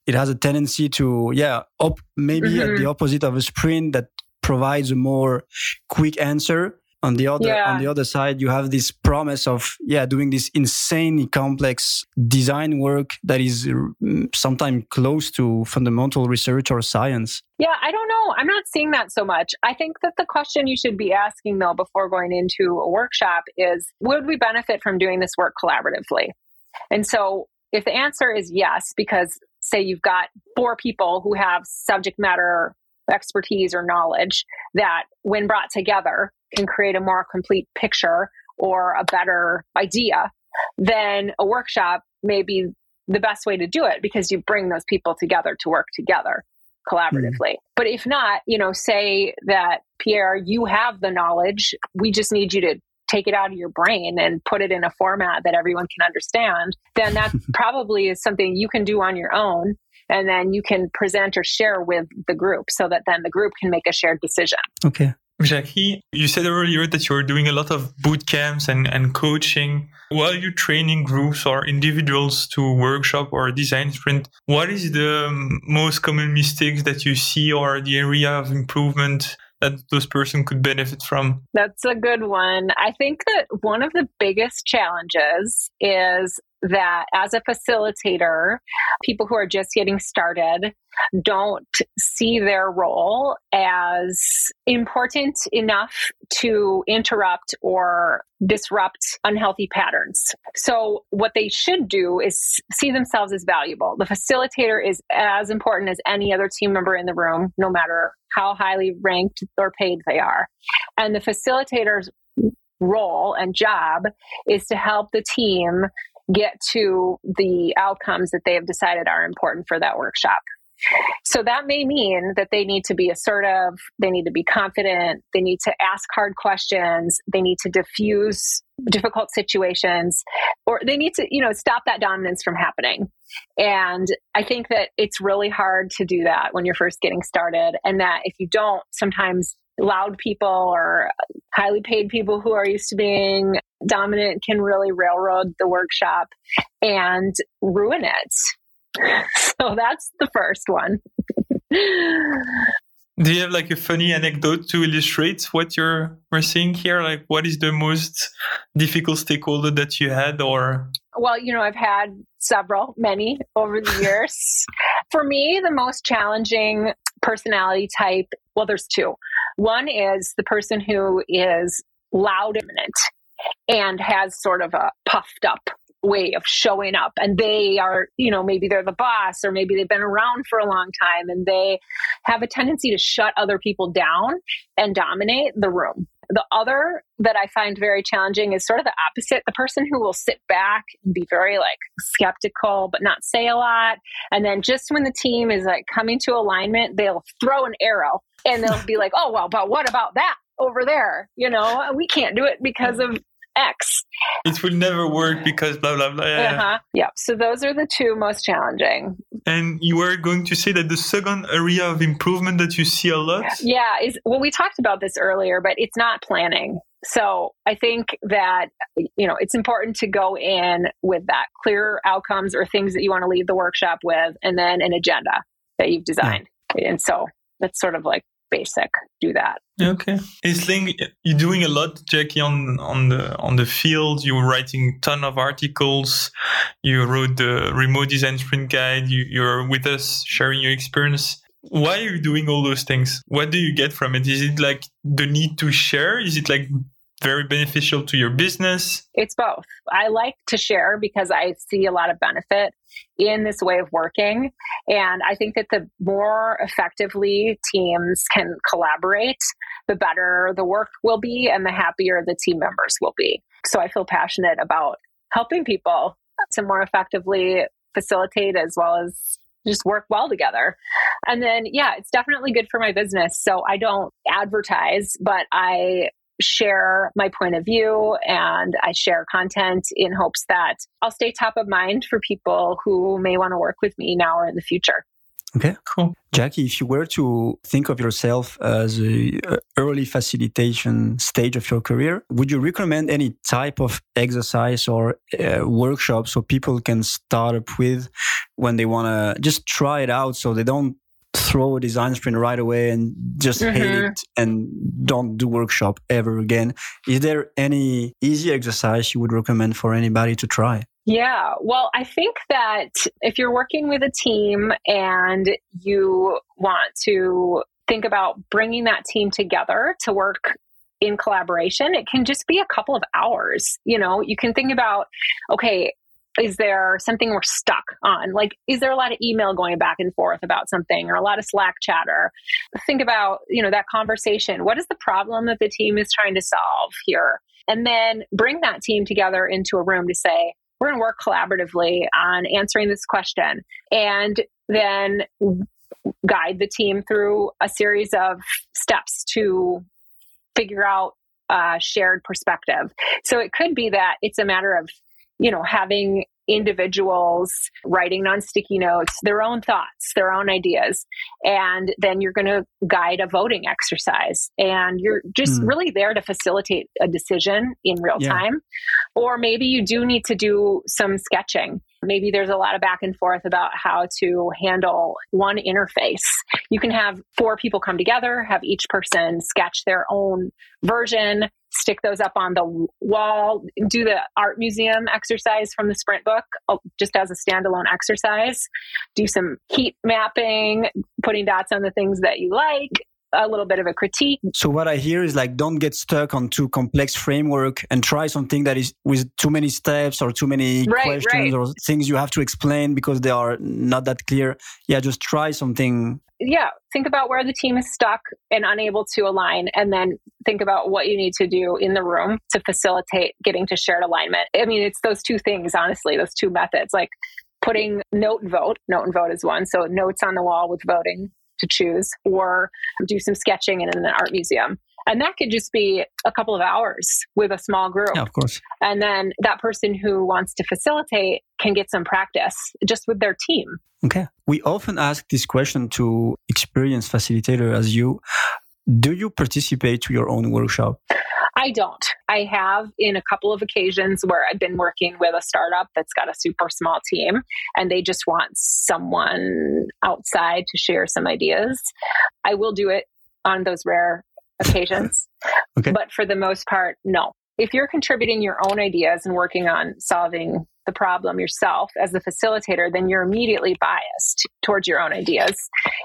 it has a tendency to yeah, op- maybe mm-hmm. at the opposite of a sprint that provides a more quick answer on the other yeah. on the other side you have this promise of yeah doing this insanely complex design work that is mm, sometimes close to fundamental research or science. Yeah i don't know. I'm not seeing that so much. I think that the question you should be asking though before going into a workshop is would we benefit from doing this work collaboratively? And so if the answer is yes, because say you've got four people who have subject matter expertise or knowledge that when brought together can create a more complete picture or a better idea, then a workshop may be the best way to do it because you bring those people together to work together collaboratively. Mm. But if not, you know, say that Pierre, you have the knowledge, we just need you to take it out of your brain and put it in a format that everyone can understand, then that probably is something you can do on your own. And then you can present or share with the group so that then the group can make a shared decision. Okay. Jackie, you said earlier that you're doing a lot of boot camps and, and coaching. While you're training groups or individuals to workshop or design sprint, what is the most common mistakes that you see or the area of improvement that those person could benefit from? That's a good one. I think that one of the biggest challenges is that as a facilitator, people who are just getting started don't see their role as important enough to interrupt or disrupt unhealthy patterns. So, what they should do is see themselves as valuable. The facilitator is as important as any other team member in the room, no matter how highly ranked or paid they are. And the facilitator's role and job is to help the team get to the outcomes that they have decided are important for that workshop. So that may mean that they need to be assertive, they need to be confident, they need to ask hard questions, they need to diffuse difficult situations, or they need to, you know, stop that dominance from happening. And I think that it's really hard to do that when you're first getting started. And that if you don't, sometimes loud people or highly paid people who are used to being dominant can really railroad the workshop and ruin it. So that's the first one. Do you have like a funny anecdote to illustrate what you're we're seeing here? Like, what is the most difficult stakeholder that you had, or? Well, you know, I've had several, many over the years. For me, the most challenging personality type. Well, there's two. One is the person who is loud, imminent, and has sort of a puffed up way of showing up and they are you know maybe they're the boss or maybe they've been around for a long time and they have a tendency to shut other people down and dominate the room the other that i find very challenging is sort of the opposite the person who will sit back and be very like skeptical but not say a lot and then just when the team is like coming to alignment they'll throw an arrow and they'll be like oh well but what about that over there? You know? We can't do it because of X. It will never work because blah, blah, blah. Yeah. Uh-huh. yeah. So those are the two most challenging. And you were going to say that the second area of improvement that you see a lot? Yeah. Is well, we talked about this earlier, but it's not planning. So I think that, you know, it's important to go in with that clear outcomes or things that you want to leave the workshop with, and then an agenda that you've designed. Yeah. And so that's sort of like basic do that. Okay. Think you're doing a lot jackie on on the on the field? You're writing ton of articles. You wrote the remote design sprint guide. You, you're with us sharing your experience. Why are you doing all those things? What do you get from it? Is it like the need to share? Is it like very beneficial to your business? It's both. I like to share because I see a lot of benefit in this way of working. And I think that the more effectively teams can collaborate, the better the work will be and the happier the team members will be. So I feel passionate about helping people to more effectively facilitate as well as just work well together. And then, yeah, it's definitely good for my business. So I don't advertise, but I share my point of view and I share content in hopes that I'll stay top of mind for people who may want to work with me now or in the future. Okay, cool. Jackie, if you were to think of yourself as a early facilitation stage of your career, would you recommend any type of exercise or uh, workshop so people can start up with when they want to just try it out so they don't throw a design sprint right away and just mm-hmm. hate it and don't do workshop ever again. Is there any easy exercise you would recommend for anybody to try? Yeah, well, I think that if you're working with a team and you want to think about bringing that team together to work in collaboration, it can just be a couple of hours. You know, you can think about, okay, Is there something we're stuck on? Like, is there a lot of email going back and forth about something or a lot of Slack chatter? Think about, you know, that conversation. What is the problem that the team is trying to solve here? And then bring that team together into a room to say, we're going to work collaboratively on answering this question. And then guide the team through a series of steps to figure out a shared perspective. So it could be that it's a matter of, you know, having individuals writing on sticky notes their own thoughts, their own ideas. And then you're going to guide a voting exercise. And you're just mm. really there to facilitate a decision in real yeah. time. Or maybe you do need to do some sketching. Maybe there's a lot of back and forth about how to handle one interface. You can have four people come together, have each person sketch their own version, stick those up on the wall, do the art museum exercise from the sprint book uh, just as a standalone exercise, do some heat mapping, putting dots on the things that you like, a little bit of a critique. So what I hear is like don't get stuck on too complex framework and try something that is with too many steps or too many right, questions right. or things you have to explain because they are not that clear. Yeah, just try something. Yeah, think about where the team is stuck and unable to align and then think about what you need to do in the room to facilitate getting to shared alignment. I mean, it's those two things honestly, those two methods like putting note and vote. Note and vote is one. So notes on the wall with voting to choose or do some sketching in an art museum. And that could just be a couple of hours with a small group. Yeah, of course. And then that person who wants to facilitate can get some practice just with their team. Okay. We often ask this question to experienced facilitator as you. Do you participate to your own workshop? I don't. I have in a couple of occasions where I've been working with a startup that's got a super small team and they just want someone outside to share some ideas. I will do it on those rare occasions. okay. But for the most part, no. If you're contributing your own ideas and working on solving the problem yourself as the facilitator, then you're immediately biased towards your own ideas.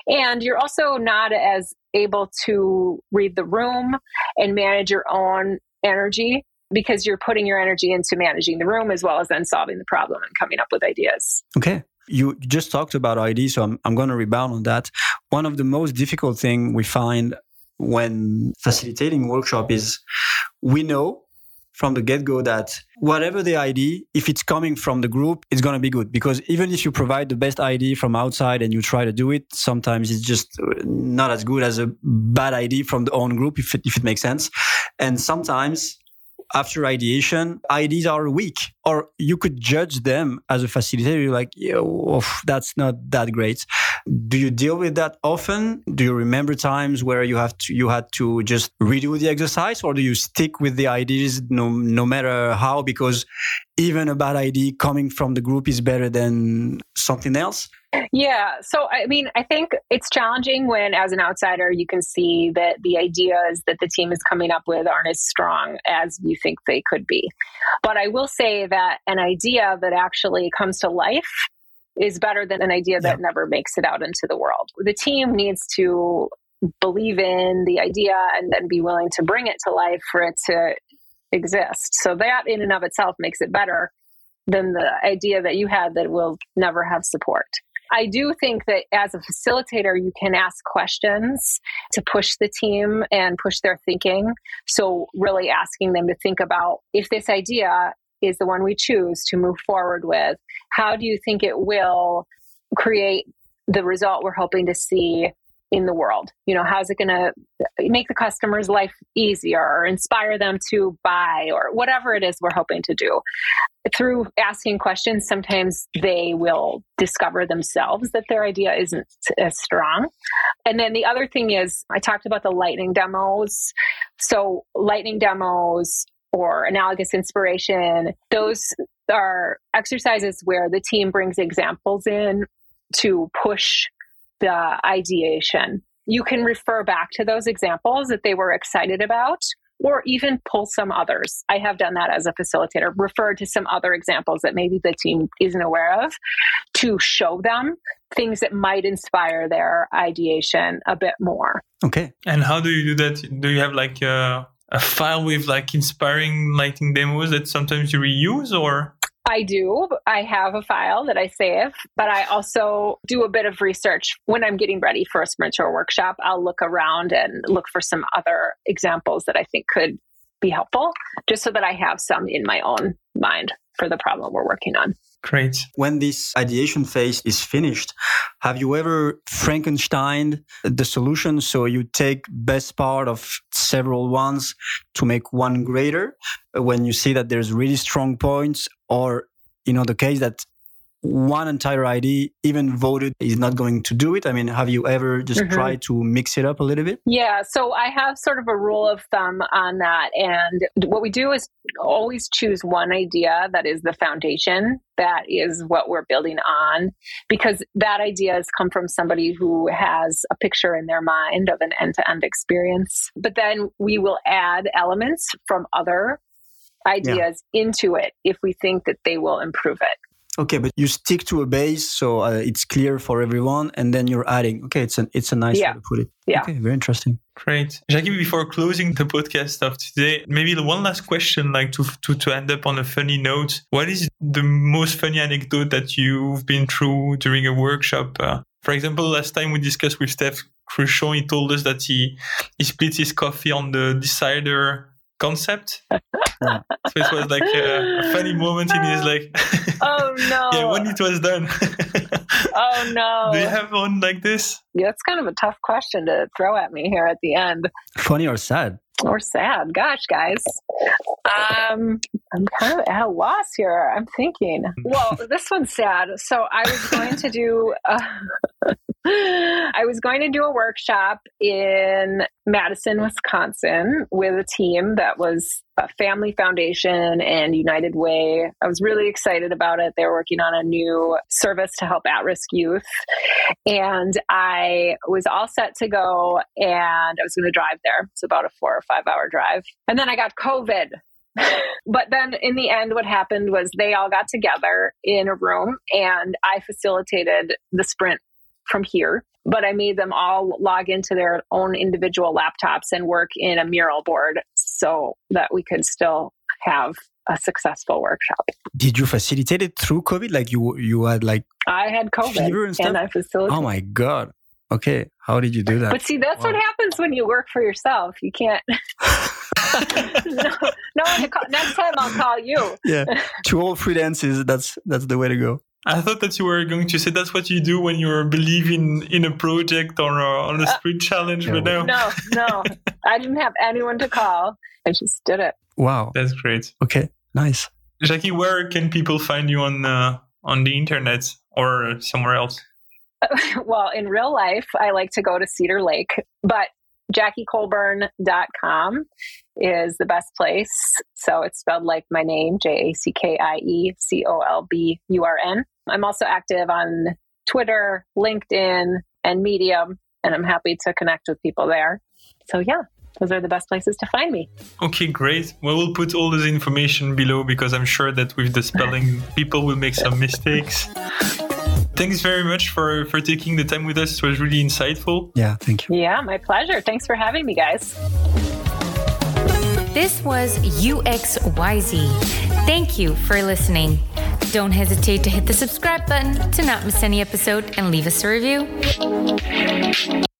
And you're also not as able to read the room and manage your own energy because you're putting your energy into managing the room as well as then solving the problem and coming up with ideas. Okay. You just talked about ideas, so I'm, I'm going to rebound on that. One of the most difficult thing we find when facilitating workshop is we know from the get go that whatever the ID, if it's coming from the group, it's going to be good. Because even if you provide the best ID from outside and you try to do it, sometimes it's just uh, not as good as a bad ID from the own group, if it, if it makes sense. And sometimes after ideation, IDs are weak, or you could judge them as a facilitator. You're like, oh, that's not that great. Do you deal with that often? Do you remember times where you have to, you had to just redo the exercise, or do you stick with the ideas no no matter how? Because even a bad idea coming from the group is better than something else. Yeah. So, I mean, I think it's challenging when, as an outsider, you can see that the ideas that the team is coming up with aren't as strong as you think they could be. But I will say that an idea that actually comes to life is better than an idea that yeah. never makes it out into the world. The team needs to believe in the idea and then be willing to bring it to life for it to exist. So, that in and of itself makes it better than the idea that you had that will never have support. I do think that as a facilitator, you can ask questions to push the team and push their thinking. So, really asking them to think about if this idea is the one we choose to move forward with, how do you think it will create the result we're hoping to see in the world? You know, how's it going to make the customer's life easier or inspire them to buy or whatever it is we're hoping to do? Through asking questions, sometimes they will discover themselves that their idea isn't as strong. And then the other thing is, I talked about the lightning demos. So, lightning demos or analogous inspiration, those are exercises where the team brings examples in to push the ideation. You can refer back to those examples that they were excited about or even pull some others. I have done that as a facilitator, refer to some other examples that maybe the team isn't aware of to show them things that might inspire their ideation a bit more. Okay. And how do you do that? Do you have like a, a file with like inspiring lightning demos that sometimes you reuse or? I do. I have a file that I save, but I also do a bit of research when I'm getting ready for a sprint or a workshop. I'll look around and look for some other examples that I think could be helpful, just so that I have some in my own mind for the problem we're working on. Great. When this ideation phase is finished, have you ever Frankenstein the solution? So you take best part of several ones to make one greater uh, when you see that there's really strong points or you know the case that one entire ID, even voted, is not going to do it? I mean, have you ever just mm-hmm. tried to mix it up a little bit? Yeah, so I have sort of a rule of thumb on that. And what we do is always choose one idea that is the foundation, that is what we're building on, because that idea has come from somebody who has a picture in their mind of an end to end experience. But then we will add elements from other ideas yeah. into it if we think that they will improve it. Okay, but you stick to a base so uh, it's clear for everyone, and then you're adding. Okay, it's a it's a nice yeah. way to put it. Yeah. Okay, very interesting. Great, Jackie. Before closing the podcast of today, maybe one last question, like to to to end up on a funny note. What is the most funny anecdote that you've been through during a workshop? Uh, for example, last time we discussed with Steph Cruchon, he told us that he he split his coffee on the decider concept. so it was like a, a, funny moment in his like. oh no! yeah, when it was done. oh no! Do you have one like this? Yeah, it's kind of a tough question to throw at me here at the end. Funny or sad? Or sad. Gosh, guys. Um, I'm kind of at a loss here. I'm thinking. Well, this one's sad. So I was going to do. Uh, I was going to do a workshop in Madison, Wisconsin with a team that was a Family Foundation and United Way. I was really excited about it. They were working on a new service to help at risk youth. And I was all set to go and I was going to drive there. It's about a four or five hour drive. And then I got COVID. but then in the end, what happened was they all got together in a room and I facilitated the sprint from here, but I made them all log into their own individual laptops and work in a mural board so that we could still have a successful workshop. Did you facilitate it through COVID? Like you you had like I had COVID and, and I facilitated. Oh my god. Okay, how did you do that? But see, that's wow. what happens when you work for yourself. You can't. no, no call. Next time I'll call you. yeah, to all freelancers, that's that's the way to go. I thought that you were going to say that's what you do when you're believing in a project or a, on a sprint uh, challenge, no. but no. No, no. I didn't have anyone to call. I just did it. Wow. That's great. Okay, nice. Jackie, where can people find you on uh, on the internet or somewhere else? well, in real life, I like to go to Cedar Lake, but jackiecolburn.com is the best place. So it's spelled like my name, J A C K I E C O L B U R N. I'm also active on Twitter, LinkedIn, and Medium, and I'm happy to connect with people there. So, yeah, those are the best places to find me. Okay, great. Well, we'll put all this information below because I'm sure that with the spelling, people will make some mistakes. Thanks very much for, for taking the time with us. It was really insightful. Yeah, thank you. Yeah, my pleasure. Thanks for having me, guys. This was UXYZ. Thank you for listening. Don't hesitate to hit the subscribe button to not miss any episode and leave us a review.